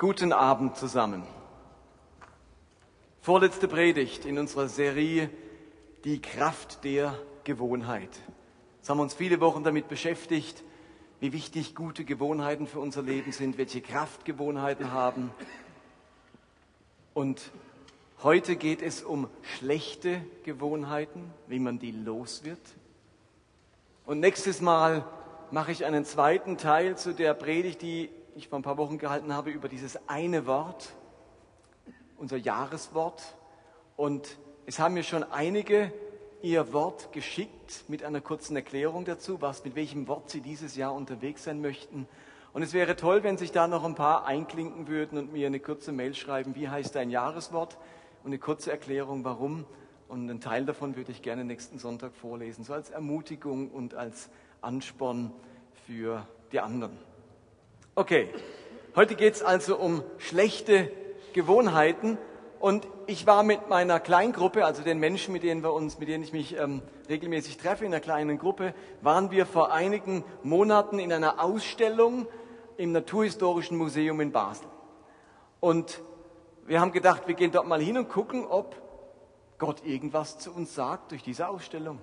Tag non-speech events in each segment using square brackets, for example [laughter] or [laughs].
Guten Abend zusammen. Vorletzte Predigt in unserer Serie Die Kraft der Gewohnheit. Jetzt haben wir uns viele Wochen damit beschäftigt, wie wichtig gute Gewohnheiten für unser Leben sind, welche Kraft Gewohnheiten haben. Und heute geht es um schlechte Gewohnheiten, wie man die los wird. Und nächstes Mal mache ich einen zweiten Teil zu der Predigt, die ich vor ein paar Wochen gehalten habe über dieses eine Wort, unser Jahreswort. Und es haben mir schon einige ihr Wort geschickt mit einer kurzen Erklärung dazu, was, mit welchem Wort sie dieses Jahr unterwegs sein möchten. Und es wäre toll, wenn sich da noch ein paar einklinken würden und mir eine kurze Mail schreiben, wie heißt dein Jahreswort und eine kurze Erklärung, warum. Und einen Teil davon würde ich gerne nächsten Sonntag vorlesen, so als Ermutigung und als Ansporn für die anderen. Okay, heute geht es also um schlechte Gewohnheiten. Und ich war mit meiner Kleingruppe, also den Menschen, mit denen wir uns, mit denen ich mich ähm, regelmäßig treffe in einer kleinen Gruppe, waren wir vor einigen Monaten in einer Ausstellung im Naturhistorischen Museum in Basel. Und wir haben gedacht, wir gehen dort mal hin und gucken, ob Gott irgendwas zu uns sagt durch diese Ausstellung.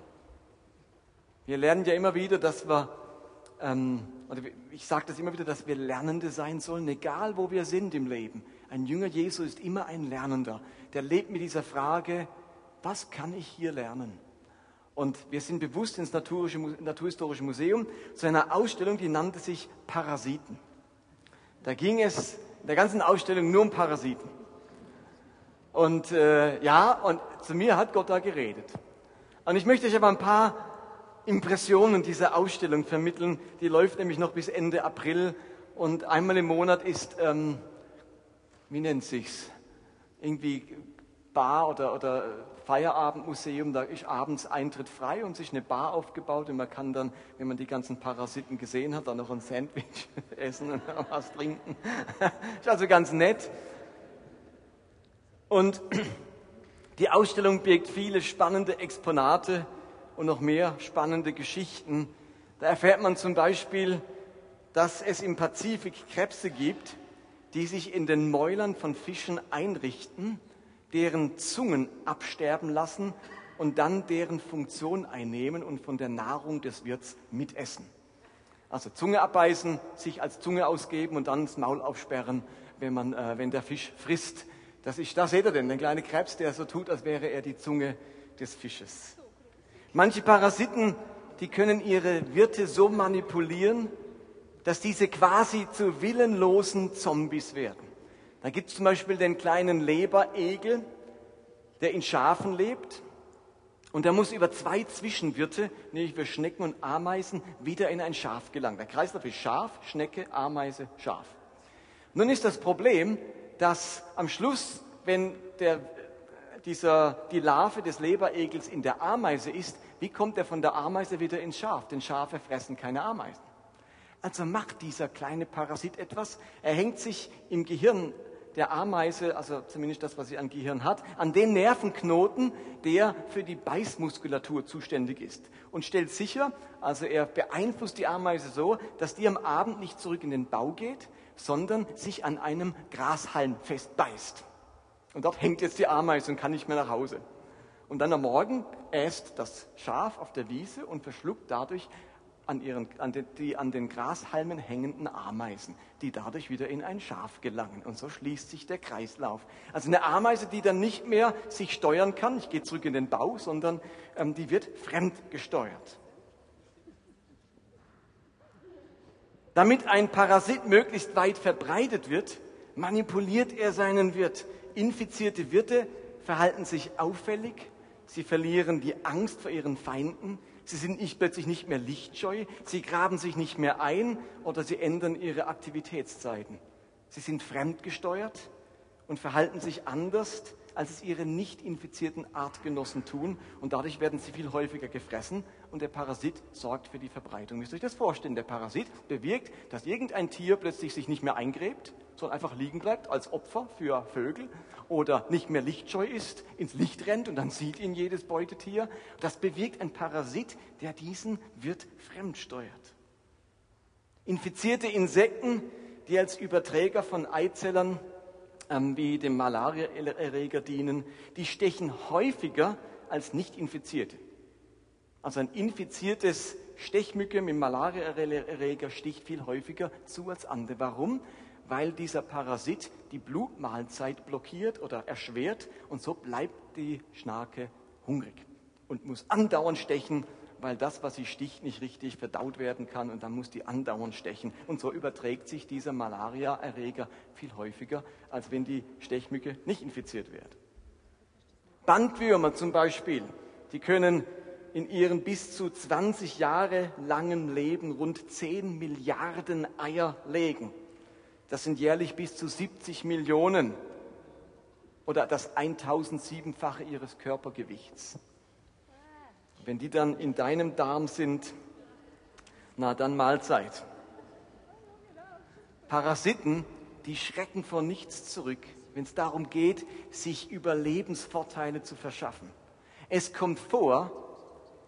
Wir lernen ja immer wieder, dass wir ähm, oder ich sage das immer wieder, dass wir Lernende sein sollen, egal wo wir sind im Leben. Ein Jünger Jesu ist immer ein Lernender. Der lebt mit dieser Frage, was kann ich hier lernen? Und wir sind bewusst ins Naturhistorische Museum zu einer Ausstellung, die nannte sich Parasiten. Da ging es in der ganzen Ausstellung nur um Parasiten. Und äh, ja, und zu mir hat Gott da geredet. Und ich möchte euch aber ein paar Impressionen dieser Ausstellung vermitteln. Die läuft nämlich noch bis Ende April und einmal im Monat ist, ähm, wie nennt sich's, irgendwie Bar oder, oder Feierabendmuseum, da ist abends Eintritt frei und sich eine Bar aufgebaut und man kann dann, wenn man die ganzen Parasiten gesehen hat, dann noch ein Sandwich [laughs] essen und was trinken. [laughs] ist also ganz nett. Und [clears throat] die Ausstellung birgt viele spannende Exponate, und noch mehr spannende Geschichten. Da erfährt man zum Beispiel, dass es im Pazifik Krebse gibt, die sich in den Mäulern von Fischen einrichten, deren Zungen absterben lassen und dann deren Funktion einnehmen und von der Nahrung des Wirts mitessen. Also Zunge abbeißen, sich als Zunge ausgeben und dann das Maul aufsperren, wenn, man, äh, wenn der Fisch frisst. Das ist, da seht ihr denn, den kleinen Krebs, der so tut, als wäre er die Zunge des Fisches. Manche Parasiten, die können ihre Wirte so manipulieren, dass diese quasi zu willenlosen Zombies werden. Da gibt es zum Beispiel den kleinen Leberegel, der in Schafen lebt. Und der muss über zwei Zwischenwirte, nämlich für Schnecken und Ameisen, wieder in ein Schaf gelangen. Der Kreislauf ist Schaf, Schnecke, Ameise, Schaf. Nun ist das Problem, dass am Schluss, wenn der, dieser, die Larve des Leberegels in der Ameise ist, wie kommt er von der Ameise wieder ins Schaf? Denn Schafe fressen keine Ameisen. Also macht dieser kleine Parasit etwas. Er hängt sich im Gehirn der Ameise, also zumindest das, was sie an Gehirn hat, an den Nervenknoten, der für die Beißmuskulatur zuständig ist. Und stellt sicher, also er beeinflusst die Ameise so, dass die am Abend nicht zurück in den Bau geht, sondern sich an einem Grashalm festbeißt. Und dort hängt jetzt die Ameise und kann nicht mehr nach Hause. Und dann am Morgen äst das Schaf auf der Wiese und verschluckt dadurch an, ihren, an den, die an den Grashalmen hängenden Ameisen, die dadurch wieder in ein Schaf gelangen. Und so schließt sich der Kreislauf. Also eine Ameise, die dann nicht mehr sich steuern kann, ich gehe zurück in den Bau, sondern ähm, die wird fremdgesteuert. Damit ein Parasit möglichst weit verbreitet wird, manipuliert er seinen Wirt. Infizierte Wirte verhalten sich auffällig, Sie verlieren die Angst vor ihren Feinden. Sie sind nicht, plötzlich nicht mehr lichtscheu. Sie graben sich nicht mehr ein oder sie ändern ihre Aktivitätszeiten. Sie sind fremdgesteuert und verhalten sich anders, als es ihre nicht infizierten Artgenossen tun. Und dadurch werden sie viel häufiger gefressen und der Parasit sorgt für die Verbreitung. Müsst ihr euch das vorstellen? Der Parasit bewirkt, dass irgendein Tier plötzlich sich nicht mehr eingräbt, sondern einfach liegen bleibt als Opfer für Vögel oder nicht mehr lichtscheu ist, ins Licht rennt und dann sieht ihn jedes Beutetier. Das bewirkt ein Parasit, der diesen Wirt fremdsteuert. Infizierte Insekten die als Überträger von Eizellern ähm, wie dem Malariaerreger dienen, die stechen häufiger als nicht infizierte. Also ein infiziertes Stechmücke mit Malariaerreger sticht viel häufiger zu als andere. Warum? Weil dieser Parasit die Blutmahlzeit blockiert oder erschwert und so bleibt die Schnake hungrig und muss andauernd stechen, weil das, was sie sticht, nicht richtig verdaut werden kann und dann muss die andauernd stechen. Und so überträgt sich dieser Malariaerreger viel häufiger, als wenn die Stechmücke nicht infiziert wird. Bandwürmer zum Beispiel, die können in ihrem bis zu 20 Jahre langen Leben rund 10 Milliarden Eier legen. Das sind jährlich bis zu 70 Millionen oder das 1007-fache ihres Körpergewichts. Wenn die dann in deinem Darm sind, na dann Mahlzeit. Parasiten, die schrecken vor nichts zurück, wenn es darum geht, sich Überlebensvorteile zu verschaffen. Es kommt vor,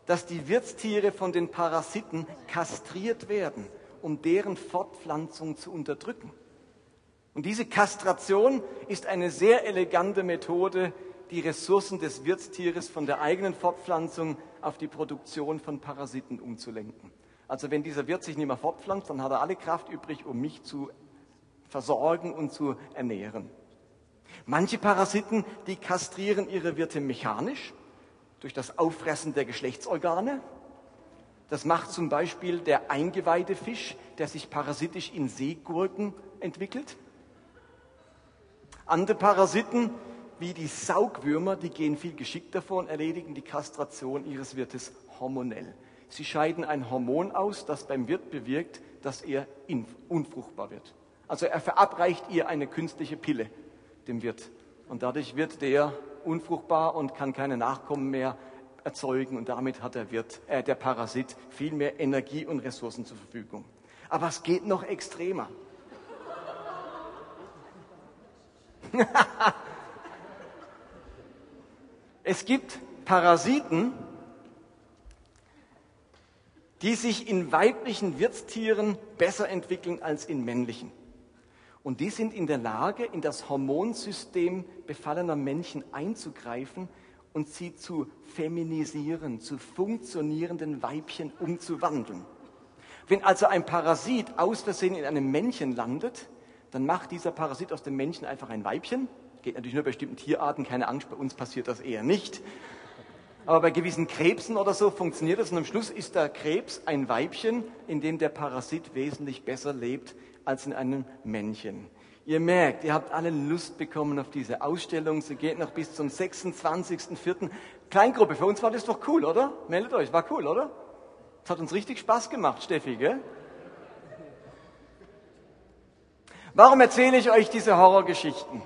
dass die Wirtstiere von den Parasiten kastriert werden, um deren Fortpflanzung zu unterdrücken. Und diese Kastration ist eine sehr elegante Methode, die Ressourcen des Wirtstieres von der eigenen Fortpflanzung auf die Produktion von Parasiten umzulenken. Also wenn dieser Wirt sich nicht mehr fortpflanzt, dann hat er alle Kraft übrig, um mich zu versorgen und zu ernähren. Manche Parasiten, die kastrieren ihre Wirte mechanisch durch das Auffressen der Geschlechtsorgane. Das macht zum Beispiel der eingeweihte Fisch, der sich parasitisch in Seegurken entwickelt. Andere Parasiten, wie die Saugwürmer, die gehen viel geschickter vor und erledigen die Kastration ihres Wirtes hormonell. Sie scheiden ein Hormon aus, das beim Wirt bewirkt, dass er unfruchtbar wird. Also er verabreicht ihr eine künstliche Pille, dem Wirt. Und dadurch wird der unfruchtbar und kann keine Nachkommen mehr erzeugen und damit hat der, Wirt, äh, der Parasit viel mehr Energie und Ressourcen zur Verfügung. Aber es geht noch extremer. [laughs] es gibt Parasiten, die sich in weiblichen Wirtstieren besser entwickeln als in männlichen. Und die sind in der Lage, in das Hormonsystem befallener Männchen einzugreifen und sie zu feminisieren, zu funktionierenden Weibchen umzuwandeln. Wenn also ein Parasit aus Versehen in einem Männchen landet, dann macht dieser Parasit aus dem Männchen einfach ein Weibchen. Geht natürlich nur bei bestimmten Tierarten, keine Angst, bei uns passiert das eher nicht. Aber bei gewissen Krebsen oder so funktioniert das und am Schluss ist der Krebs ein Weibchen, in dem der Parasit wesentlich besser lebt als in einem Männchen. Ihr merkt, ihr habt alle Lust bekommen auf diese Ausstellung. Sie geht noch bis zum 26.04. Kleingruppe, für uns war das doch cool, oder? Meldet euch, war cool, oder? Das hat uns richtig Spaß gemacht, Steffi, gell? Warum erzähle ich euch diese Horrorgeschichten?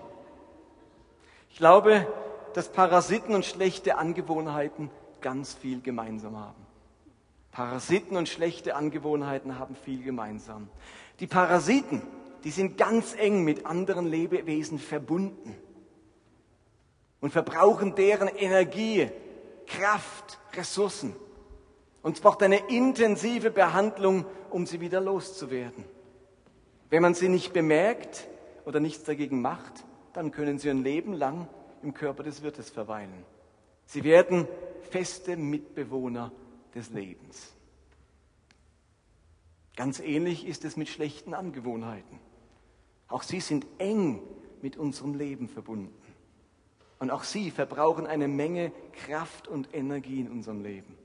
Ich glaube, dass Parasiten und schlechte Angewohnheiten ganz viel gemeinsam haben. Parasiten und schlechte Angewohnheiten haben viel gemeinsam. Die Parasiten, die sind ganz eng mit anderen Lebewesen verbunden und verbrauchen deren Energie, Kraft, Ressourcen. Und es braucht eine intensive Behandlung, um sie wieder loszuwerden. Wenn man sie nicht bemerkt oder nichts dagegen macht, dann können sie ein Leben lang im Körper des Wirtes verweilen. Sie werden feste Mitbewohner des Lebens. Ganz ähnlich ist es mit schlechten Angewohnheiten. Auch sie sind eng mit unserem Leben verbunden. Und auch sie verbrauchen eine Menge Kraft und Energie in unserem Leben.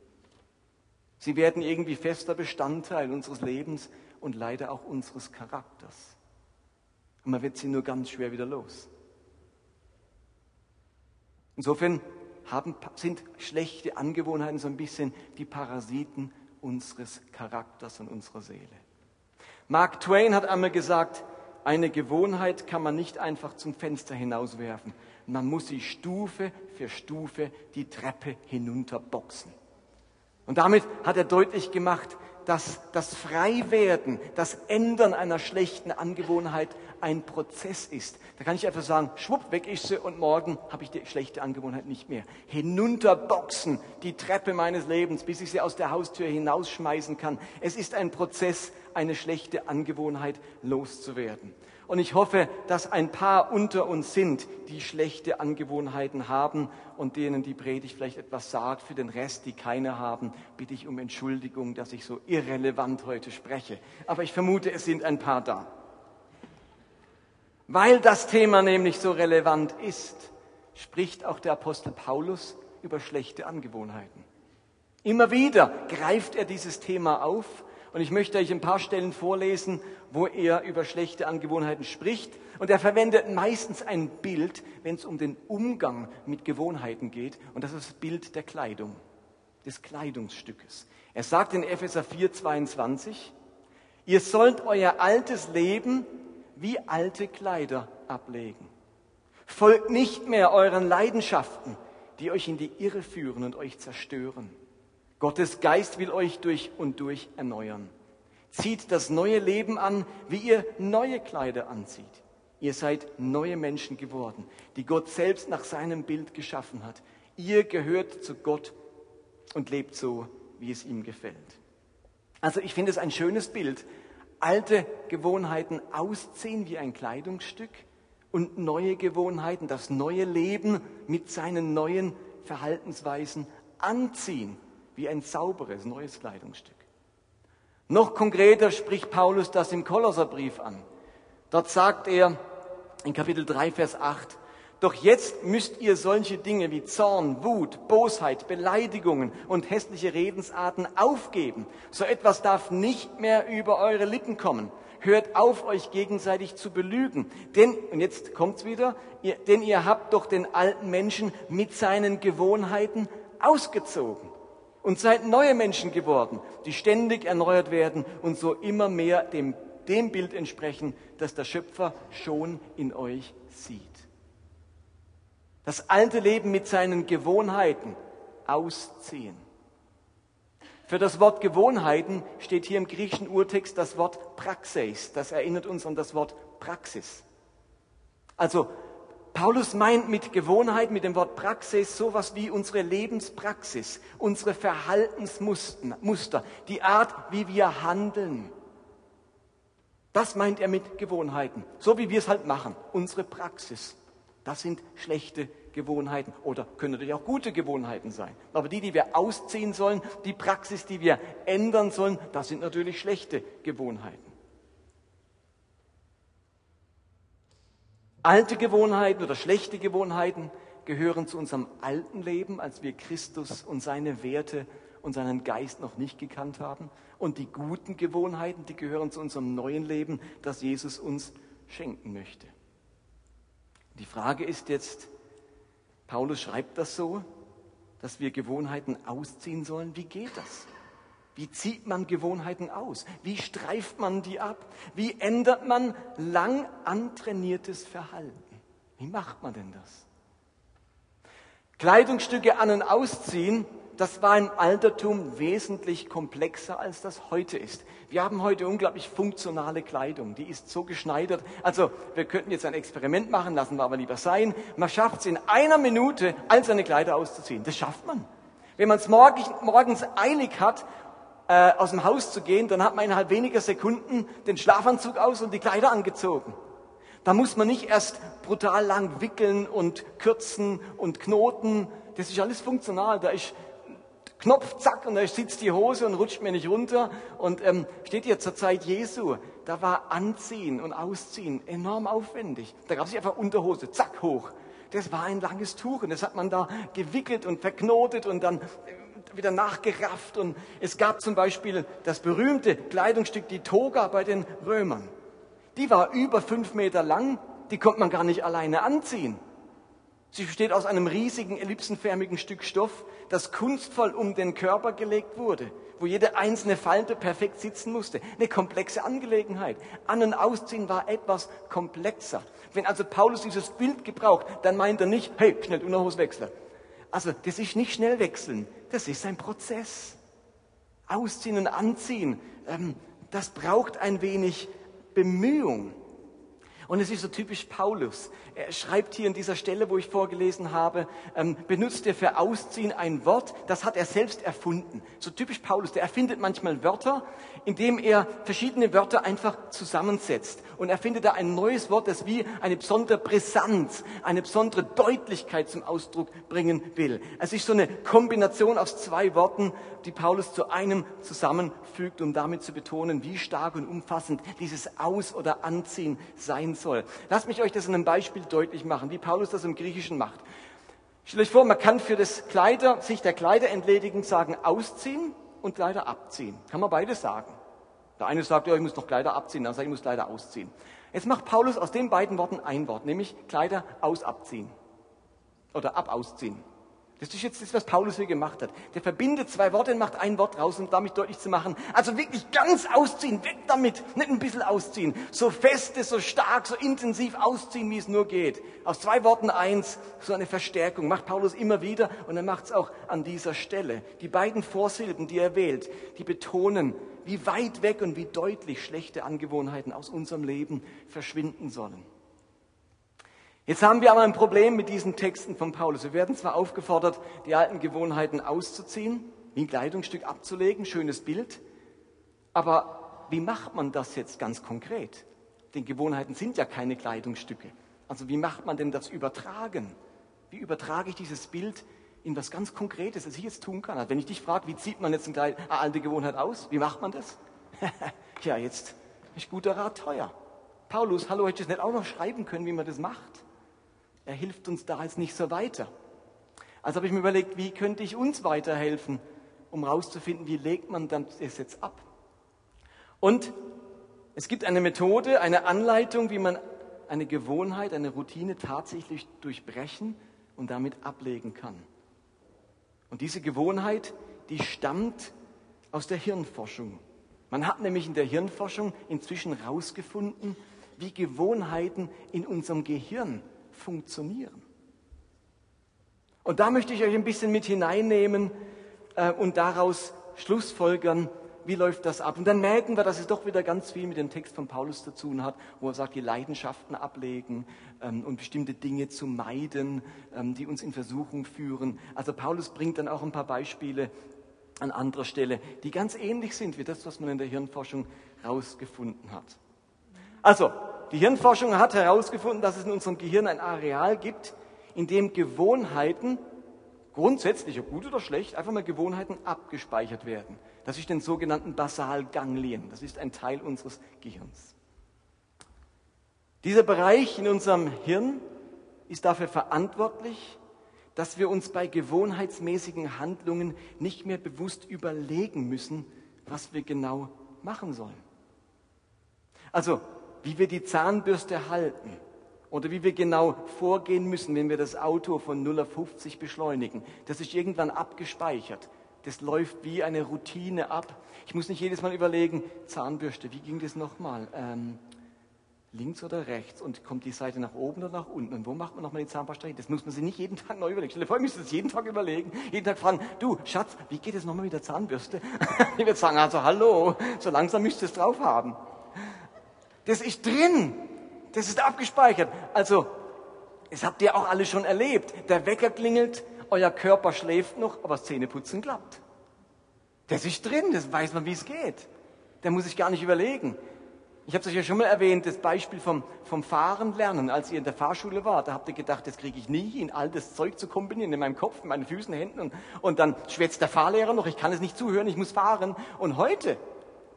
Sie werden irgendwie fester Bestandteil unseres Lebens und leider auch unseres Charakters. Und man wird sie nur ganz schwer wieder los. Insofern haben, sind schlechte Angewohnheiten so ein bisschen die Parasiten unseres Charakters und unserer Seele. Mark Twain hat einmal gesagt, eine Gewohnheit kann man nicht einfach zum Fenster hinauswerfen. Man muss sie Stufe für Stufe die Treppe hinunterboxen. Und damit hat er deutlich gemacht, dass das Freiwerden, das Ändern einer schlechten Angewohnheit ein Prozess ist. Da kann ich einfach sagen, schwupp, weg ist sie und morgen habe ich die schlechte Angewohnheit nicht mehr. Hinunterboxen, die Treppe meines Lebens, bis ich sie aus der Haustür hinausschmeißen kann. Es ist ein Prozess eine schlechte Angewohnheit loszuwerden. Und ich hoffe, dass ein paar unter uns sind, die schlechte Angewohnheiten haben und denen die Predigt vielleicht etwas sagt. Für den Rest, die keine haben, bitte ich um Entschuldigung, dass ich so irrelevant heute spreche. Aber ich vermute, es sind ein paar da. Weil das Thema nämlich so relevant ist, spricht auch der Apostel Paulus über schlechte Angewohnheiten. Immer wieder greift er dieses Thema auf und ich möchte euch ein paar Stellen vorlesen, wo er über schlechte Angewohnheiten spricht. Und er verwendet meistens ein Bild, wenn es um den Umgang mit Gewohnheiten geht. Und das ist das Bild der Kleidung, des Kleidungsstückes. Er sagt in Epheser 4, 22, ihr sollt euer altes Leben wie alte Kleider ablegen. Folgt nicht mehr euren Leidenschaften, die euch in die Irre führen und euch zerstören. Gottes Geist will euch durch und durch erneuern. Zieht das neue Leben an, wie ihr neue Kleider anzieht. Ihr seid neue Menschen geworden, die Gott selbst nach seinem Bild geschaffen hat. Ihr gehört zu Gott und lebt so, wie es ihm gefällt. Also ich finde es ein schönes Bild. Alte Gewohnheiten ausziehen wie ein Kleidungsstück und neue Gewohnheiten, das neue Leben mit seinen neuen Verhaltensweisen anziehen wie ein sauberes neues Kleidungsstück. Noch konkreter spricht Paulus das im Kolosserbrief an. Dort sagt er in Kapitel 3, Vers 8, doch jetzt müsst ihr solche Dinge wie Zorn, Wut, Bosheit, Beleidigungen und hässliche Redensarten aufgeben. So etwas darf nicht mehr über eure Lippen kommen. Hört auf, euch gegenseitig zu belügen. Denn, und jetzt kommt's wieder, ihr, denn ihr habt doch den alten Menschen mit seinen Gewohnheiten ausgezogen und seid neue Menschen geworden, die ständig erneuert werden und so immer mehr dem, dem Bild entsprechen, das der Schöpfer schon in euch sieht. Das alte Leben mit seinen Gewohnheiten ausziehen. Für das Wort Gewohnheiten steht hier im griechischen Urtext das Wort Praxis. Das erinnert uns an das Wort Praxis. Also Paulus meint mit Gewohnheit, mit dem Wort Praxis, sowas wie unsere Lebenspraxis, unsere Verhaltensmuster, die Art, wie wir handeln. Das meint er mit Gewohnheiten, so wie wir es halt machen, unsere Praxis. Das sind schlechte Gewohnheiten oder können natürlich auch gute Gewohnheiten sein. Aber die, die wir ausziehen sollen, die Praxis, die wir ändern sollen, das sind natürlich schlechte Gewohnheiten. Alte Gewohnheiten oder schlechte Gewohnheiten gehören zu unserem alten Leben, als wir Christus und seine Werte und seinen Geist noch nicht gekannt haben. Und die guten Gewohnheiten, die gehören zu unserem neuen Leben, das Jesus uns schenken möchte. Die Frage ist jetzt, Paulus schreibt das so, dass wir Gewohnheiten ausziehen sollen. Wie geht das? Wie zieht man Gewohnheiten aus? Wie streift man die ab? Wie ändert man lang antrainiertes Verhalten? Wie macht man denn das? Kleidungsstücke an und ausziehen, das war im Altertum wesentlich komplexer, als das heute ist. Wir haben heute unglaublich funktionale Kleidung, die ist so geschneidert. Also wir könnten jetzt ein Experiment machen, lassen wir aber lieber sein. Man schafft es in einer Minute, all seine Kleider auszuziehen. Das schafft man. Wenn man es morgens eilig hat äh, aus dem Haus zu gehen, dann hat man innerhalb weniger Sekunden den Schlafanzug aus und die Kleider angezogen. Da muss man nicht erst brutal lang wickeln und kürzen und knoten. Das ist alles funktional. Da ist Knopf, zack, und da sitzt die Hose und rutscht mir nicht runter. Und ähm, steht hier zur Zeit Jesu, da war Anziehen und Ausziehen enorm aufwendig. Da gab es einfach Unterhose, zack, hoch. Das war ein langes Tuch und das hat man da gewickelt und verknotet und dann wieder nachgerafft. Und es gab zum Beispiel das berühmte Kleidungsstück, die Toga bei den Römern. Die war über fünf Meter lang, die konnte man gar nicht alleine anziehen. Sie besteht aus einem riesigen ellipsenförmigen Stück Stoff, das kunstvoll um den Körper gelegt wurde, wo jede einzelne Falte perfekt sitzen musste. Eine komplexe Angelegenheit. An- und Ausziehen war etwas komplexer. Wenn also Paulus dieses Bild gebraucht, dann meint er nicht, hey, schnell Unterhose wechseln. Also, das ist nicht schnell wechseln. Das ist ein Prozess. Ausziehen und anziehen, ähm, das braucht ein wenig Bemühung. Und es ist so typisch Paulus. Er schreibt hier in dieser Stelle, wo ich vorgelesen habe, ähm, benutzt er für Ausziehen ein Wort, das hat er selbst erfunden. So typisch Paulus, der erfindet manchmal Wörter, indem er verschiedene Wörter einfach zusammensetzt. Und er findet da ein neues Wort, das wie eine besondere Brisanz, eine besondere Deutlichkeit zum Ausdruck bringen will. Es ist so eine Kombination aus zwei Worten, die Paulus zu einem zusammenfügt, um damit zu betonen, wie stark und umfassend dieses Aus- oder Anziehen sein soll. Lasst mich euch das in einem Beispiel deutlich machen, wie Paulus das im Griechischen macht. Stellt euch vor, man kann für das Kleider, sich der Kleider entledigen, sagen ausziehen und Kleider abziehen. Kann man beides sagen. Der eine sagt, ja, ich muss noch Kleider abziehen, der andere sagt, ich muss Kleider ausziehen. Jetzt macht Paulus aus den beiden Worten ein Wort, nämlich Kleider aus abziehen. Oder ab ausziehen. Das ist jetzt das, was Paulus hier gemacht hat. Der verbindet zwei Worte und macht ein Wort raus, um damit deutlich zu machen. Also wirklich ganz ausziehen, weg damit, nicht ein bisschen ausziehen. So feste, so stark, so intensiv ausziehen, wie es nur geht. Aus zwei Worten eins, so eine Verstärkung. Macht Paulus immer wieder und er macht es auch an dieser Stelle. Die beiden Vorsilben, die er wählt, die betonen, wie weit weg und wie deutlich schlechte Angewohnheiten aus unserem Leben verschwinden sollen. Jetzt haben wir aber ein Problem mit diesen Texten von Paulus. Wir werden zwar aufgefordert, die alten Gewohnheiten auszuziehen, wie ein Kleidungsstück abzulegen, schönes Bild, aber wie macht man das jetzt ganz konkret? Denn Gewohnheiten sind ja keine Kleidungsstücke. Also wie macht man denn das Übertragen? Wie übertrage ich dieses Bild in was ganz Konkretes, das ich jetzt tun kann? Also wenn ich dich frage, wie zieht man jetzt eine alte Gewohnheit aus? Wie macht man das? [laughs] ja, jetzt ist guter Rat teuer. Paulus, hallo, hätte ich es nicht auch noch schreiben können, wie man das macht? Er hilft uns da jetzt nicht so weiter. Also habe ich mir überlegt, wie könnte ich uns weiterhelfen, um herauszufinden, wie legt man das jetzt ab. Und es gibt eine Methode, eine Anleitung, wie man eine Gewohnheit, eine Routine tatsächlich durchbrechen und damit ablegen kann. Und diese Gewohnheit, die stammt aus der Hirnforschung. Man hat nämlich in der Hirnforschung inzwischen herausgefunden, wie Gewohnheiten in unserem Gehirn funktionieren. Und da möchte ich euch ein bisschen mit hineinnehmen äh, und daraus Schlussfolgern, wie läuft das ab? Und dann merken wir, dass es doch wieder ganz viel mit dem Text von Paulus zu tun hat, wo er sagt, die Leidenschaften ablegen ähm, und bestimmte Dinge zu meiden, ähm, die uns in Versuchung führen. Also Paulus bringt dann auch ein paar Beispiele an anderer Stelle, die ganz ähnlich sind wie das, was man in der Hirnforschung herausgefunden hat. Also, die Hirnforschung hat herausgefunden, dass es in unserem Gehirn ein Areal gibt, in dem Gewohnheiten, grundsätzlich, ob gut oder schlecht, einfach mal Gewohnheiten abgespeichert werden. Das ist den sogenannten Basalganglien. Das ist ein Teil unseres Gehirns. Dieser Bereich in unserem Hirn ist dafür verantwortlich, dass wir uns bei gewohnheitsmäßigen Handlungen nicht mehr bewusst überlegen müssen, was wir genau machen sollen. Also wie wir die Zahnbürste halten oder wie wir genau vorgehen müssen, wenn wir das Auto von 0 auf 50 beschleunigen. Das ist irgendwann abgespeichert. Das läuft wie eine Routine ab. Ich muss nicht jedes Mal überlegen, Zahnbürste, wie ging das nochmal? Ähm, links oder rechts und kommt die Seite nach oben oder nach unten und wo macht man nochmal die hin? Das muss man sich nicht jeden Tag neu überlegen. Stell dir vor, ich müsste das jeden Tag überlegen, jeden Tag fragen, du Schatz, wie geht es nochmal mit der Zahnbürste? [laughs] ich würde sagen, also hallo, so langsam müsst ihr es drauf haben. Das ist drin. Das ist abgespeichert. Also, das habt ihr auch alle schon erlebt. Der Wecker klingelt, euer Körper schläft noch, aber das Zähneputzen klappt. Das ist drin, das weiß man, wie es geht. Da muss ich gar nicht überlegen. Ich habe es euch ja schon mal erwähnt, das Beispiel vom, vom Fahren lernen. Als ihr in der Fahrschule wart, da habt ihr gedacht, das kriege ich nie hin, all das Zeug zu kombinieren in meinem Kopf, in meinen Füßen, Händen. Und, und dann schwätzt der Fahrlehrer noch, ich kann es nicht zuhören, ich muss fahren. Und heute,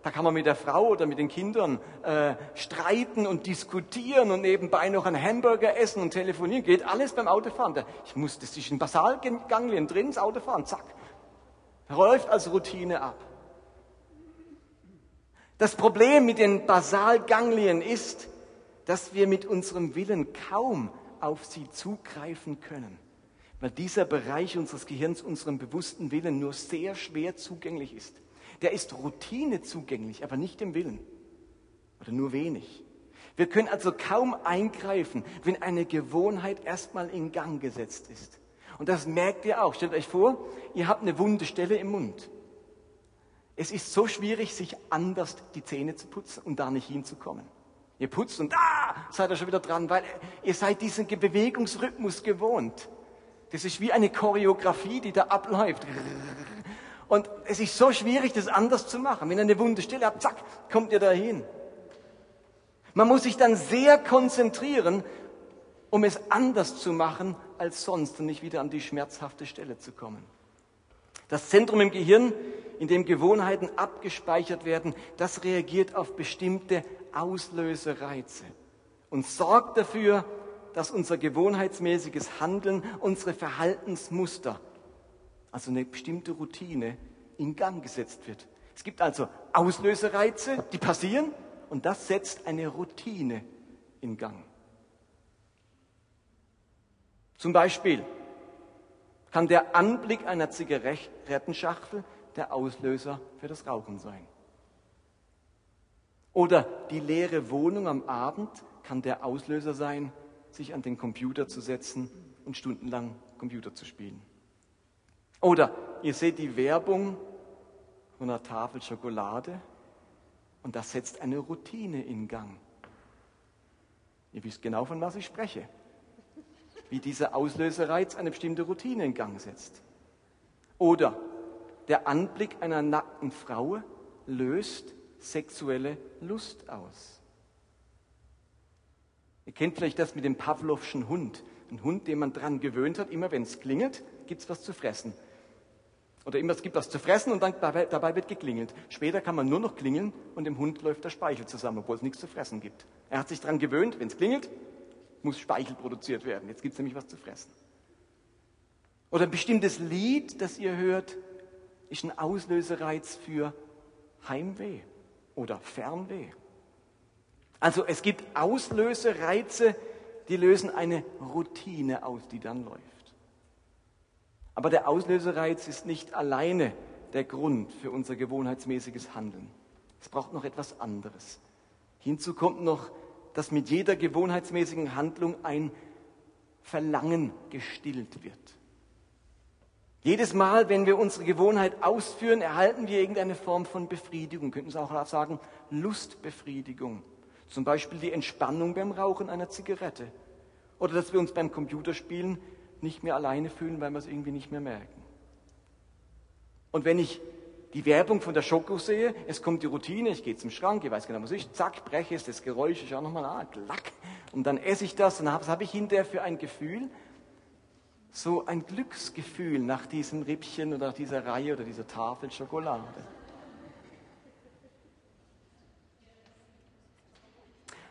da kann man mit der Frau oder mit den Kindern äh, streiten und diskutieren und nebenbei noch einen Hamburger essen und telefonieren. Geht alles beim Autofahren. Ich muss, das ist ein Basalganglien drin, das Autofahren, zack. Läuft als Routine ab. Das Problem mit den Basalganglien ist, dass wir mit unserem Willen kaum auf sie zugreifen können, weil dieser Bereich unseres Gehirns unserem bewussten Willen nur sehr schwer zugänglich ist der ist Routine zugänglich, aber nicht dem Willen. Oder nur wenig. Wir können also kaum eingreifen, wenn eine Gewohnheit erstmal in Gang gesetzt ist. Und das merkt ihr auch. Stellt euch vor, ihr habt eine wunde Stelle im Mund. Es ist so schwierig, sich anders die Zähne zu putzen und da nicht hinzukommen. Ihr putzt und ah, seid ihr schon wieder dran, weil ihr seid diesen Bewegungsrhythmus gewohnt. Das ist wie eine Choreografie, die da abläuft. Und es ist so schwierig, das anders zu machen. Wenn ihr eine wunde Stelle habt, zack, kommt ihr dahin. Man muss sich dann sehr konzentrieren, um es anders zu machen als sonst und nicht wieder an die schmerzhafte Stelle zu kommen. Das Zentrum im Gehirn, in dem Gewohnheiten abgespeichert werden, das reagiert auf bestimmte Auslösereize und sorgt dafür, dass unser gewohnheitsmäßiges Handeln, unsere Verhaltensmuster, also eine bestimmte Routine, in Gang gesetzt wird. Es gibt also Auslösereize, die passieren und das setzt eine Routine in Gang. Zum Beispiel kann der Anblick einer Zigarettenschachtel der Auslöser für das Rauchen sein. Oder die leere Wohnung am Abend kann der Auslöser sein, sich an den Computer zu setzen und stundenlang Computer zu spielen. Oder ihr seht die Werbung von einer Tafel Schokolade und das setzt eine Routine in Gang. Ihr wisst genau, von was ich spreche. Wie dieser Auslösereiz eine bestimmte Routine in Gang setzt. Oder der Anblick einer nackten Frau löst sexuelle Lust aus. Ihr kennt vielleicht das mit dem Pavlovschen Hund. Ein Hund, den man dran gewöhnt hat, immer wenn es klingelt, gibt es was zu fressen. Oder immer es gibt was zu fressen und dann dabei, dabei, wird geklingelt. Später kann man nur noch klingeln und dem Hund läuft der Speichel zusammen, obwohl es nichts zu fressen gibt. Er hat sich daran gewöhnt, wenn es klingelt, muss Speichel produziert werden. Jetzt gibt es nämlich was zu fressen. Oder ein bestimmtes Lied, das ihr hört, ist ein Auslösereiz für Heimweh oder Fernweh. Also es gibt Auslösereize, die lösen eine Routine aus, die dann läuft. Aber der Auslösereiz ist nicht alleine der Grund für unser gewohnheitsmäßiges Handeln. Es braucht noch etwas anderes. Hinzu kommt noch, dass mit jeder gewohnheitsmäßigen Handlung ein Verlangen gestillt wird. Jedes Mal, wenn wir unsere Gewohnheit ausführen, erhalten wir irgendeine Form von Befriedigung. Könnten Sie auch sagen, Lustbefriedigung. Zum Beispiel die Entspannung beim Rauchen einer Zigarette. Oder dass wir uns beim Computerspielen nicht mehr alleine fühlen, weil wir es irgendwie nicht mehr merken. Und wenn ich die Werbung von der Schoko sehe, es kommt die Routine, ich gehe zum Schrank, ich weiß genau, was ich, zack, breche es, das Geräusch, ich auch nochmal, ah, klack, und dann esse ich das und was habe ich hinterher für ein Gefühl? So ein Glücksgefühl nach diesem Rippchen oder nach dieser Reihe oder dieser Tafel Schokolade.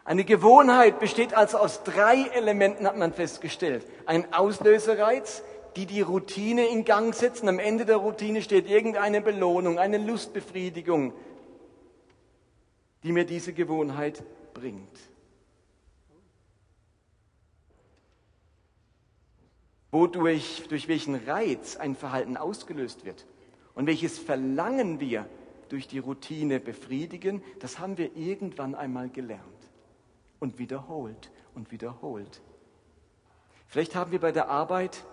Eine Gewohnheit besteht also aus drei Elementen, hat man festgestellt. Ein Auslösereiz, die die Routine in Gang setzen. Am Ende der Routine steht irgendeine Belohnung, eine Lustbefriedigung, die mir diese Gewohnheit bringt. Wodurch, durch welchen Reiz ein Verhalten ausgelöst wird und welches Verlangen wir durch die Routine befriedigen, das haben wir irgendwann einmal gelernt und wiederholt und wiederholt. Vielleicht haben wir bei der Arbeit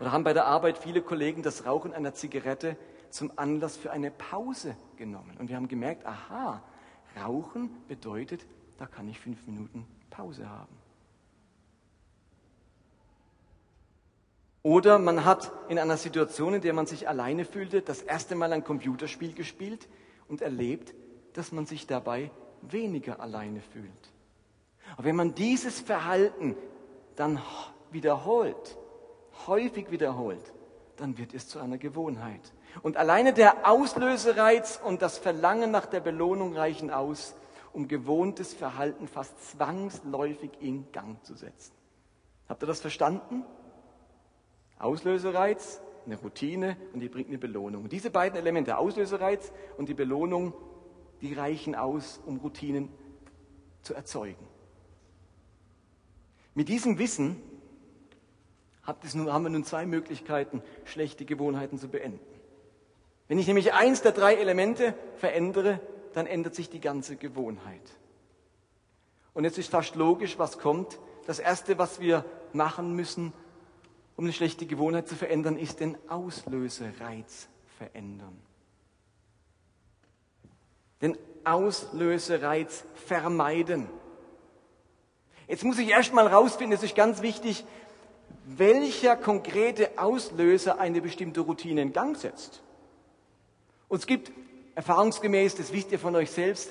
oder haben bei der Arbeit viele Kollegen das Rauchen einer Zigarette zum Anlass für eine Pause genommen. Und wir haben gemerkt, aha, Rauchen bedeutet, da kann ich fünf Minuten Pause haben. Oder man hat in einer Situation, in der man sich alleine fühlte, das erste Mal ein Computerspiel gespielt und erlebt, dass man sich dabei weniger alleine fühlt. Aber wenn man dieses Verhalten dann wiederholt, häufig wiederholt, dann wird es zu einer Gewohnheit. Und alleine der Auslösereiz und das Verlangen nach der Belohnung reichen aus, um gewohntes Verhalten fast zwangsläufig in Gang zu setzen. Habt ihr das verstanden? Auslösereiz, eine Routine und die bringt eine Belohnung. Und diese beiden Elemente, Auslösereiz und die Belohnung, die reichen aus, um Routinen zu erzeugen. Mit diesem Wissen haben wir nun zwei Möglichkeiten, schlechte Gewohnheiten zu beenden. Wenn ich nämlich eins der drei Elemente verändere, dann ändert sich die ganze Gewohnheit. Und jetzt ist fast logisch, was kommt. Das Erste, was wir machen müssen, um eine schlechte Gewohnheit zu verändern, ist den Auslösereiz verändern. Den Auslösereiz vermeiden. Jetzt muss ich erstmal rausfinden, das ist ganz wichtig, welcher konkrete Auslöser eine bestimmte Routine in Gang setzt. Und es gibt erfahrungsgemäß, das wisst ihr von euch selbst,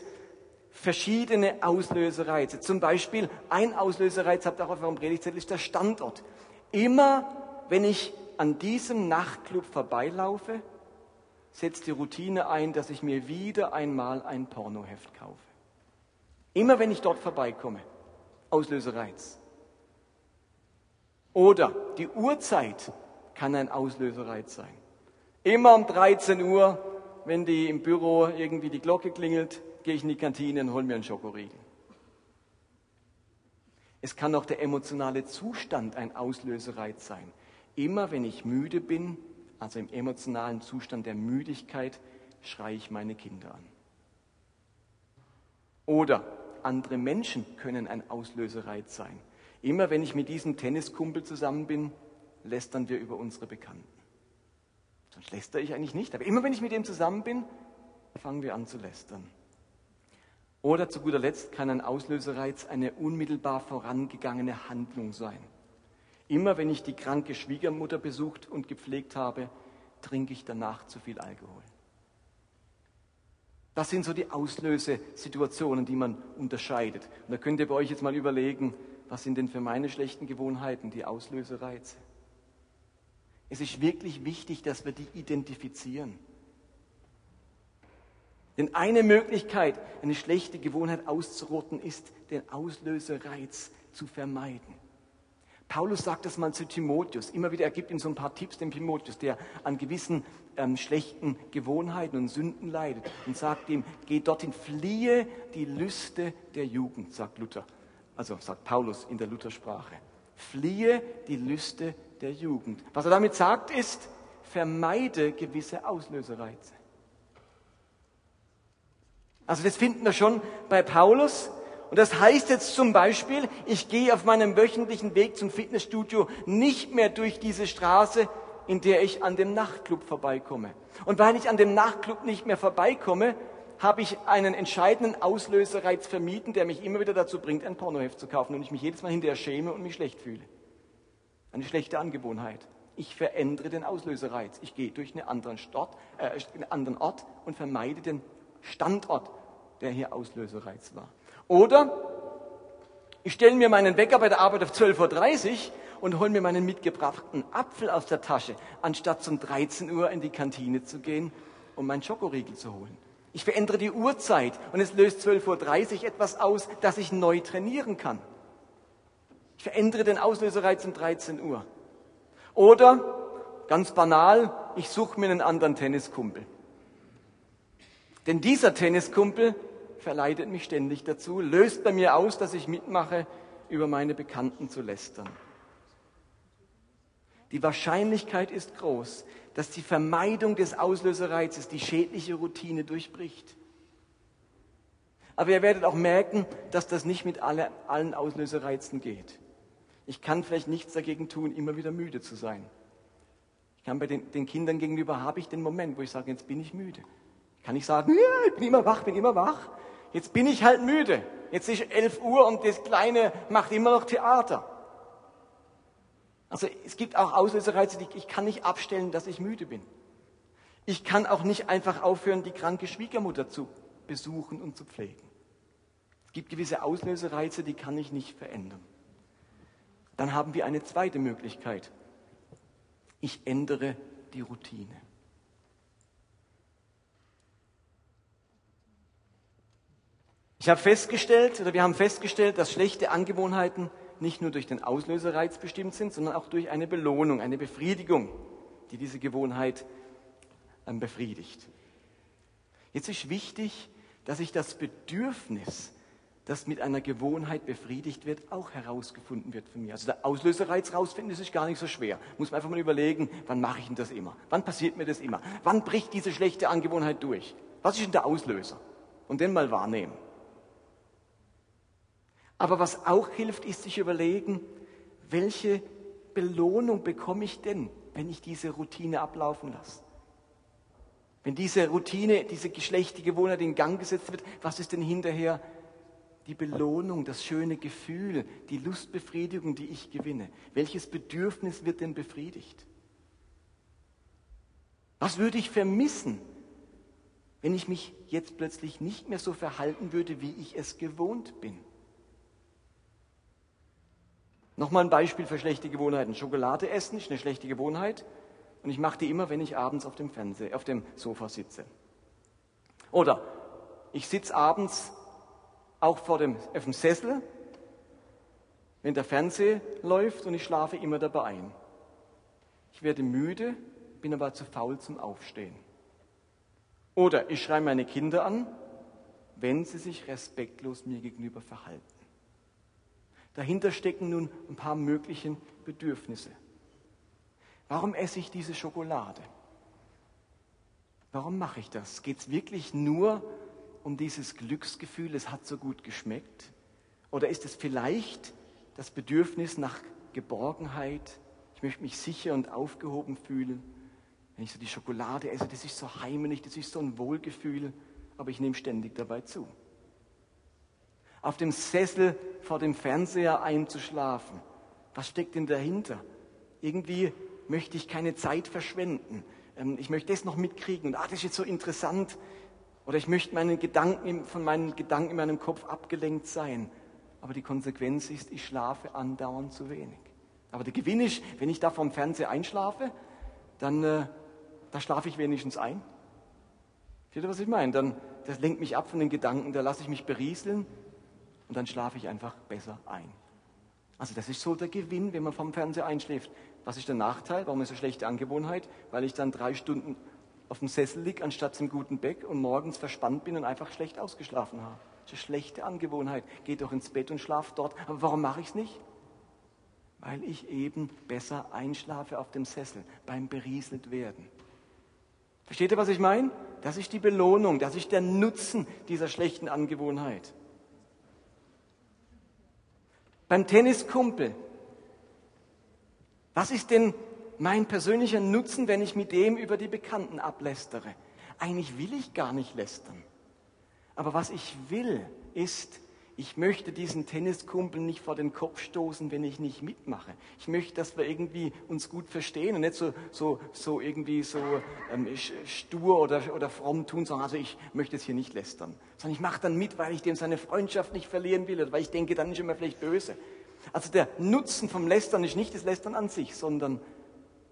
verschiedene Auslösereize. Zum Beispiel ein Auslösereiz, habt ihr auch auf eurem Predigtzettel, ist der Standort. Immer wenn ich an diesem Nachtclub vorbeilaufe, setzt die Routine ein, dass ich mir wieder einmal ein Pornoheft kaufe. Immer wenn ich dort vorbeikomme. Auslösereiz. Oder die Uhrzeit kann ein Auslösereiz sein. Immer um 13 Uhr, wenn die im Büro irgendwie die Glocke klingelt, gehe ich in die Kantine und hole mir einen Schokoriegel. Es kann auch der emotionale Zustand ein Auslösereiz sein. Immer wenn ich müde bin, also im emotionalen Zustand der Müdigkeit, schreie ich meine Kinder an. Oder andere Menschen können ein Auslösereiz sein. Immer wenn ich mit diesem Tenniskumpel zusammen bin, lästern wir über unsere Bekannten. Sonst lästere ich eigentlich nicht, aber immer wenn ich mit ihm zusammen bin, fangen wir an zu lästern. Oder zu guter Letzt kann ein Auslösereiz eine unmittelbar vorangegangene Handlung sein. Immer wenn ich die kranke Schwiegermutter besucht und gepflegt habe, trinke ich danach zu viel Alkohol. Das sind so die Auslösesituationen, die man unterscheidet. Und da könnt ihr bei euch jetzt mal überlegen, was sind denn für meine schlechten Gewohnheiten die Auslösereize? Es ist wirklich wichtig, dass wir die identifizieren. Denn eine Möglichkeit, eine schlechte Gewohnheit auszurotten, ist, den Auslösereiz zu vermeiden. Paulus sagt das mal zu Timotheus. Immer wieder, er gibt ihm so ein paar Tipps dem Timotheus, der an gewissen ähm, schlechten Gewohnheiten und Sünden leidet und sagt ihm, geh dorthin, fliehe die Lüste der Jugend, sagt Luther. Also sagt Paulus in der Luthersprache. Fliehe die Lüste der Jugend. Was er damit sagt ist, vermeide gewisse Auslösereize. Also das finden wir schon bei Paulus. Und das heißt jetzt zum Beispiel, ich gehe auf meinem wöchentlichen Weg zum Fitnessstudio nicht mehr durch diese Straße, in der ich an dem Nachtclub vorbeikomme. Und weil ich an dem Nachtclub nicht mehr vorbeikomme, habe ich einen entscheidenden Auslösereiz vermieden, der mich immer wieder dazu bringt, ein Pornoheft zu kaufen und ich mich jedes Mal hinterher schäme und mich schlecht fühle. Eine schlechte Angewohnheit. Ich verändere den Auslösereiz. Ich gehe durch einen anderen, Stort, äh, einen anderen Ort und vermeide den Standort, der hier Auslösereiz war. Oder ich stelle mir meinen Wecker bei der Arbeit auf 12.30 Uhr und hole mir meinen mitgebrachten Apfel aus der Tasche, anstatt zum 13 Uhr in die Kantine zu gehen, um meinen Schokoriegel zu holen. Ich verändere die Uhrzeit und es löst 12.30 Uhr etwas aus, das ich neu trainieren kann. Ich verändere den Auslösereiz um 13 Uhr. Oder, ganz banal, ich suche mir einen anderen Tenniskumpel. Denn dieser Tenniskumpel verleitet mich ständig dazu, löst bei mir aus, dass ich mitmache, über meine Bekannten zu lästern. Die Wahrscheinlichkeit ist groß, dass die Vermeidung des Auslösereizes die schädliche Routine durchbricht. Aber ihr werdet auch merken, dass das nicht mit alle, allen Auslösereizen geht. Ich kann vielleicht nichts dagegen tun, immer wieder müde zu sein. Ich kann bei den, den Kindern gegenüber, habe ich den Moment, wo ich sage, jetzt bin ich müde. Kann ich sagen, ja, ich bin immer wach, bin immer wach. Jetzt bin ich halt müde. Jetzt ist 11 Uhr und das Kleine macht immer noch Theater. Also es gibt auch Auslösereize, die ich kann nicht abstellen, dass ich müde bin. Ich kann auch nicht einfach aufhören, die kranke Schwiegermutter zu besuchen und zu pflegen. Es gibt gewisse Auslösereize, die kann ich nicht verändern. Dann haben wir eine zweite Möglichkeit. Ich ändere die Routine. Ich habe festgestellt, oder wir haben festgestellt, dass schlechte Angewohnheiten nicht nur durch den Auslösereiz bestimmt sind, sondern auch durch eine Belohnung, eine Befriedigung, die diese Gewohnheit ähm, befriedigt. Jetzt ist wichtig, dass ich das Bedürfnis, das mit einer Gewohnheit befriedigt wird, auch herausgefunden wird von mir. Also der Auslösereiz rausfinden, das ist gar nicht so schwer. Muss man einfach mal überlegen, wann mache ich denn das immer? Wann passiert mir das immer? Wann bricht diese schlechte Angewohnheit durch? Was ist denn der Auslöser? Und den mal wahrnehmen. Aber was auch hilft, ist sich überlegen, welche Belohnung bekomme ich denn, wenn ich diese Routine ablaufen lasse? Wenn diese Routine, diese geschlechte Gewohnheit in Gang gesetzt wird, was ist denn hinterher die Belohnung, das schöne Gefühl, die Lustbefriedigung, die ich gewinne? Welches Bedürfnis wird denn befriedigt? Was würde ich vermissen, wenn ich mich jetzt plötzlich nicht mehr so verhalten würde, wie ich es gewohnt bin? Nochmal ein Beispiel für schlechte Gewohnheiten. Schokolade essen ist eine schlechte Gewohnheit und ich mache die immer, wenn ich abends auf dem Fernseher, auf dem Sofa sitze. Oder ich sitze abends auch vor dem, auf dem Sessel, wenn der Fernseher läuft und ich schlafe immer dabei ein. Ich werde müde, bin aber zu faul zum Aufstehen. Oder ich schreie meine Kinder an, wenn sie sich respektlos mir gegenüber verhalten. Dahinter stecken nun ein paar mögliche Bedürfnisse. Warum esse ich diese Schokolade? Warum mache ich das? Geht es wirklich nur um dieses Glücksgefühl, es hat so gut geschmeckt? Oder ist es vielleicht das Bedürfnis nach Geborgenheit? Ich möchte mich sicher und aufgehoben fühlen. Wenn ich so die Schokolade esse, das ist so heimlich, das ist so ein Wohlgefühl, aber ich nehme ständig dabei zu auf dem Sessel vor dem Fernseher einzuschlafen. Was steckt denn dahinter? Irgendwie möchte ich keine Zeit verschwenden. Ähm, ich möchte das noch mitkriegen und ah, das ist jetzt so interessant. Oder ich möchte meinen Gedanken, von meinen Gedanken in meinem Kopf abgelenkt sein. Aber die Konsequenz ist, ich schlafe andauernd zu wenig. Aber der Gewinn ist, wenn ich da vom Fernseher einschlafe, dann äh, da schlafe ich wenigstens ein. Versteht ihr, was ich meine? Dann, das lenkt mich ab von den Gedanken, da lasse ich mich berieseln und dann schlafe ich einfach besser ein. Also das ist so der Gewinn, wenn man vom Fernseher einschläft. Was ist der Nachteil? Warum ist eine schlechte Angewohnheit? Weil ich dann drei Stunden auf dem Sessel liege, anstatt zum guten Bett und morgens verspannt bin und einfach schlecht ausgeschlafen habe. Das ist eine schlechte Angewohnheit. Geht doch ins Bett und schlaf dort. Aber warum mache ich es nicht? Weil ich eben besser einschlafe auf dem Sessel beim berieselt werden. Versteht ihr, was ich meine? Das ist die Belohnung, das ist der Nutzen dieser schlechten Angewohnheit. Beim Tenniskumpel. Was ist denn mein persönlicher Nutzen, wenn ich mit dem über die Bekannten ablästere? Eigentlich will ich gar nicht lästern. Aber was ich will, ist, ich möchte diesen Tenniskumpel nicht vor den Kopf stoßen, wenn ich nicht mitmache. Ich möchte, dass wir irgendwie uns gut verstehen und nicht so, so, so irgendwie so ähm, stur oder, oder fromm tun, sondern also ich möchte es hier nicht lästern. Sondern ich mache dann mit, weil ich dem seine Freundschaft nicht verlieren will oder weil ich denke, dann ist er mir vielleicht böse. Also der Nutzen vom Lästern ist nicht das Lästern an sich, sondern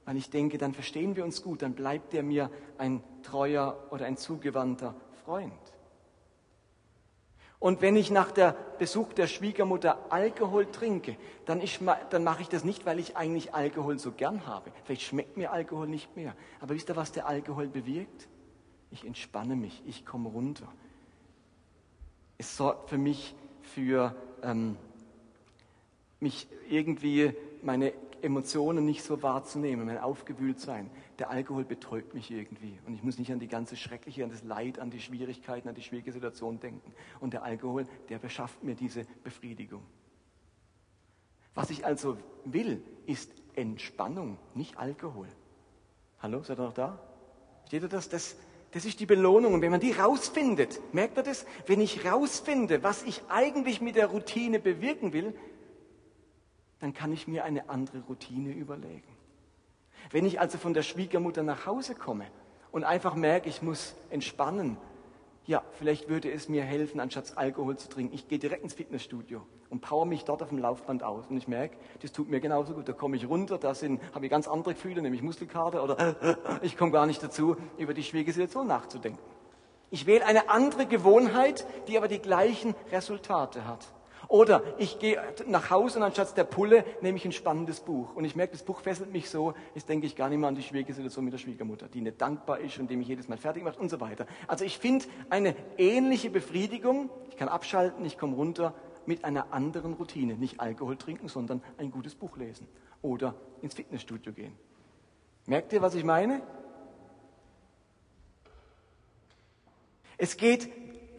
weil ich denke, dann verstehen wir uns gut, dann bleibt er mir ein treuer oder ein zugewandter Freund. Und wenn ich nach der Besuch der Schwiegermutter Alkohol trinke, dann, dann mache ich das nicht, weil ich eigentlich Alkohol so gern habe. Vielleicht schmeckt mir Alkohol nicht mehr. Aber wisst ihr, was der Alkohol bewirkt? Ich entspanne mich, ich komme runter. Es sorgt für mich für ähm, mich irgendwie meine Emotionen nicht so wahrzunehmen, mein Aufgewühltsein. Der Alkohol betäubt mich irgendwie und ich muss nicht an die ganze Schreckliche, an das Leid, an die Schwierigkeiten, an die schwierige Situation denken. Und der Alkohol, der beschafft mir diese Befriedigung. Was ich also will, ist Entspannung, nicht Alkohol. Hallo, seid ihr noch da? Steht ihr das? Das, das ist die Belohnung. Und wenn man die rausfindet, merkt ihr das? Wenn ich rausfinde, was ich eigentlich mit der Routine bewirken will, dann kann ich mir eine andere Routine überlegen. Wenn ich also von der Schwiegermutter nach Hause komme und einfach merke, ich muss entspannen, ja, vielleicht würde es mir helfen, anstatt Alkohol zu trinken. Ich gehe direkt ins Fitnessstudio und power mich dort auf dem Laufband aus. Und ich merke, das tut mir genauso gut. Da komme ich runter, da habe ich ganz andere Gefühle, nämlich Muskelkater oder [laughs] ich komme gar nicht dazu, über die schwierige Situation nachzudenken. Ich wähle eine andere Gewohnheit, die aber die gleichen Resultate hat. Oder ich gehe nach Hause und anstatt der Pulle nehme ich ein spannendes Buch. Und ich merke, das Buch fesselt mich so, jetzt denke ich gar nicht mehr an die Schwiegersituation mit der Schwiegermutter, die nicht dankbar ist und die mich jedes Mal fertig macht und so weiter. Also ich finde eine ähnliche Befriedigung, ich kann abschalten, ich komme runter mit einer anderen Routine. Nicht Alkohol trinken, sondern ein gutes Buch lesen. Oder ins Fitnessstudio gehen. Merkt ihr, was ich meine? Es geht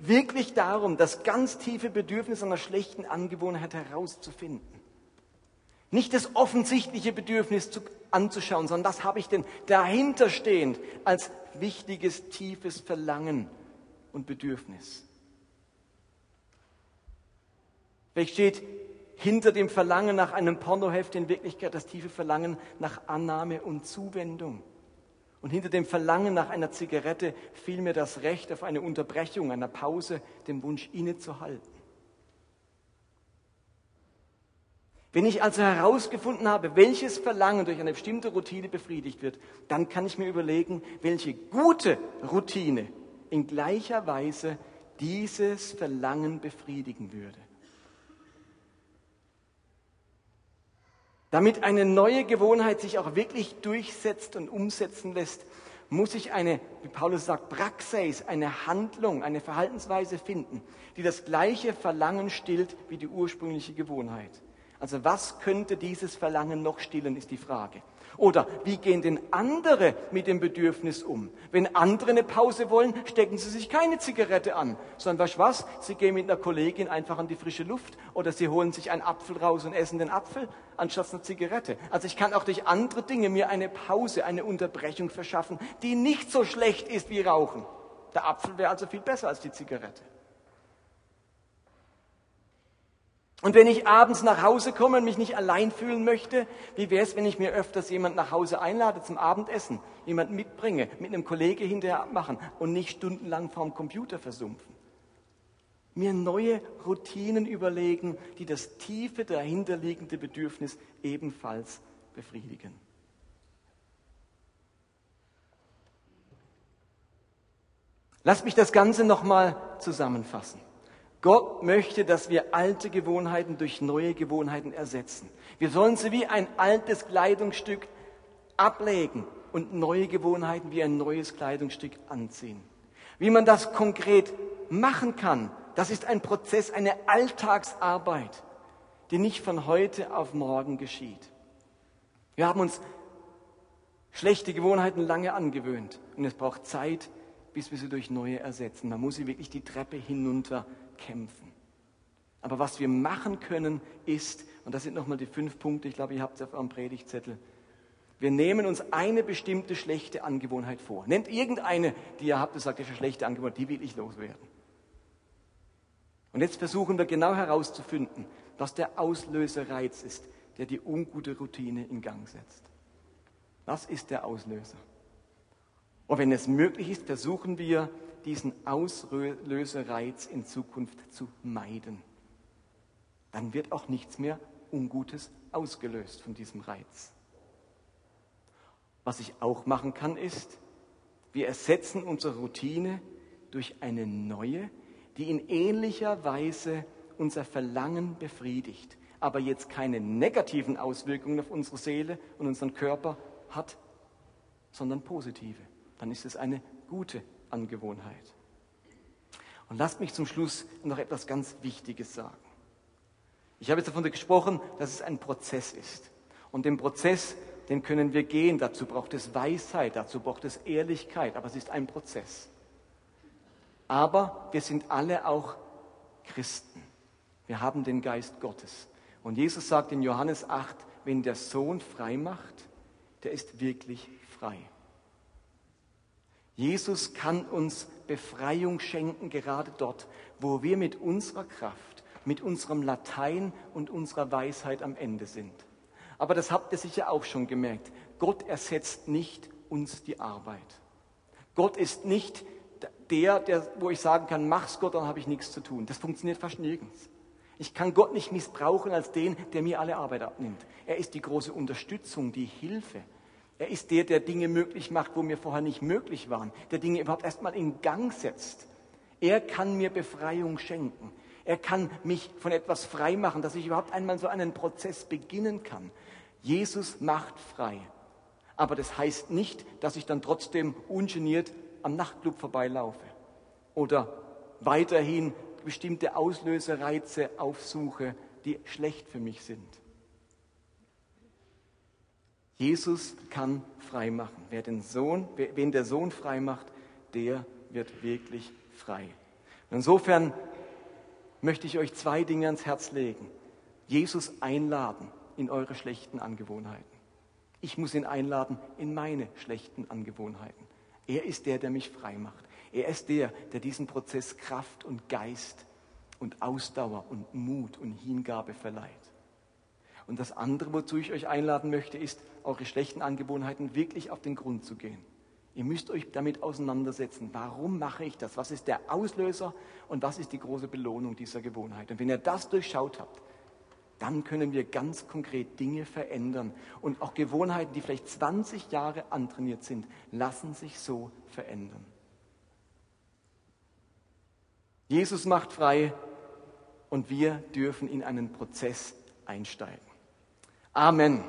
wirklich darum, das ganz tiefe Bedürfnis einer schlechten Angewohnheit herauszufinden. Nicht das offensichtliche Bedürfnis zu, anzuschauen, sondern das habe ich denn dahinterstehend als wichtiges, tiefes Verlangen und Bedürfnis. Vielleicht steht hinter dem Verlangen nach einem Pornoheft in Wirklichkeit das tiefe Verlangen nach Annahme und Zuwendung. Und hinter dem Verlangen nach einer Zigarette vielmehr das Recht auf eine Unterbrechung, einer Pause, den Wunsch innezuhalten. Wenn ich also herausgefunden habe, welches Verlangen durch eine bestimmte Routine befriedigt wird, dann kann ich mir überlegen, welche gute Routine in gleicher Weise dieses Verlangen befriedigen würde. Damit eine neue Gewohnheit sich auch wirklich durchsetzt und umsetzen lässt, muss ich eine, wie Paulus sagt, Praxis, eine Handlung, eine Verhaltensweise finden, die das gleiche Verlangen stillt wie die ursprüngliche Gewohnheit. Also was könnte dieses Verlangen noch stillen, ist die Frage. Oder wie gehen denn andere mit dem Bedürfnis um? Wenn andere eine Pause wollen, stecken sie sich keine Zigarette an, sondern weißt was? Sie gehen mit einer Kollegin einfach an die frische Luft oder sie holen sich einen Apfel raus und essen den Apfel anstatt einer Zigarette. Also ich kann auch durch andere Dinge mir eine Pause, eine Unterbrechung verschaffen, die nicht so schlecht ist wie Rauchen. Der Apfel wäre also viel besser als die Zigarette. Und wenn ich abends nach Hause komme und mich nicht allein fühlen möchte, wie wäre es, wenn ich mir öfters jemand nach Hause einlade zum Abendessen, jemand mitbringe, mit einem Kollege hinterher abmachen und nicht stundenlang vorm Computer versumpfen? Mir neue Routinen überlegen, die das tiefe dahinterliegende Bedürfnis ebenfalls befriedigen. Lass mich das Ganze nochmal zusammenfassen. Gott möchte, dass wir alte Gewohnheiten durch neue Gewohnheiten ersetzen. Wir sollen sie wie ein altes Kleidungsstück ablegen und neue Gewohnheiten wie ein neues Kleidungsstück anziehen. Wie man das konkret machen kann, das ist ein Prozess, eine Alltagsarbeit, die nicht von heute auf morgen geschieht. Wir haben uns schlechte Gewohnheiten lange angewöhnt und es braucht Zeit, bis wir sie durch neue ersetzen. Man muss sie wirklich die Treppe hinunter kämpfen. Aber was wir machen können, ist, und das sind nochmal die fünf Punkte, ich glaube, ihr habt es auf eurem Predigtzettel, wir nehmen uns eine bestimmte schlechte Angewohnheit vor. Nennt irgendeine, die ihr habt, und sagt, das ist eine schlechte Angewohnheit, die will ich loswerden. Und jetzt versuchen wir genau herauszufinden, was der Auslösereiz ist, der die ungute Routine in Gang setzt. Was ist der Auslöser? Und wenn es möglich ist, versuchen wir, diesen Auslösereiz in Zukunft zu meiden. Dann wird auch nichts mehr Ungutes ausgelöst von diesem Reiz. Was ich auch machen kann, ist, wir ersetzen unsere Routine durch eine neue, die in ähnlicher Weise unser Verlangen befriedigt, aber jetzt keine negativen Auswirkungen auf unsere Seele und unseren Körper hat, sondern positive. Dann ist es eine gute Angewohnheit. Und lasst mich zum Schluss noch etwas ganz Wichtiges sagen. Ich habe jetzt davon gesprochen, dass es ein Prozess ist. Und den Prozess, den können wir gehen. Dazu braucht es Weisheit, dazu braucht es Ehrlichkeit. Aber es ist ein Prozess. Aber wir sind alle auch Christen. Wir haben den Geist Gottes. Und Jesus sagt in Johannes 8, wenn der Sohn frei macht, der ist wirklich frei. Jesus kann uns Befreiung schenken, gerade dort, wo wir mit unserer Kraft, mit unserem Latein und unserer Weisheit am Ende sind. Aber das habt ihr sicher auch schon gemerkt. Gott ersetzt nicht uns die Arbeit. Gott ist nicht der, der, wo ich sagen kann, mach's Gott, dann habe ich nichts zu tun. Das funktioniert fast nirgends. Ich kann Gott nicht missbrauchen als den, der mir alle Arbeit abnimmt. Er ist die große Unterstützung, die Hilfe. Er ist der, der Dinge möglich macht, wo mir vorher nicht möglich waren, der Dinge überhaupt erstmal in Gang setzt. Er kann mir Befreiung schenken. Er kann mich von etwas frei machen, dass ich überhaupt einmal so einen Prozess beginnen kann. Jesus macht frei. Aber das heißt nicht, dass ich dann trotzdem ungeniert am Nachtclub vorbeilaufe oder weiterhin bestimmte Auslösereize aufsuche, die schlecht für mich sind. Jesus kann frei machen. Wer den Sohn, wen der Sohn frei macht, der wird wirklich frei. insofern möchte ich euch zwei Dinge ans Herz legen. Jesus einladen in eure schlechten Angewohnheiten. Ich muss ihn einladen in meine schlechten Angewohnheiten. Er ist der, der mich frei macht. Er ist der, der diesen Prozess Kraft und Geist und Ausdauer und Mut und Hingabe verleiht. Und das andere, wozu ich euch einladen möchte, ist, eure schlechten Angewohnheiten wirklich auf den Grund zu gehen. Ihr müsst euch damit auseinandersetzen. Warum mache ich das? Was ist der Auslöser und was ist die große Belohnung dieser Gewohnheit? Und wenn ihr das durchschaut habt, dann können wir ganz konkret Dinge verändern. Und auch Gewohnheiten, die vielleicht 20 Jahre antrainiert sind, lassen sich so verändern. Jesus macht frei und wir dürfen in einen Prozess einsteigen. Amen.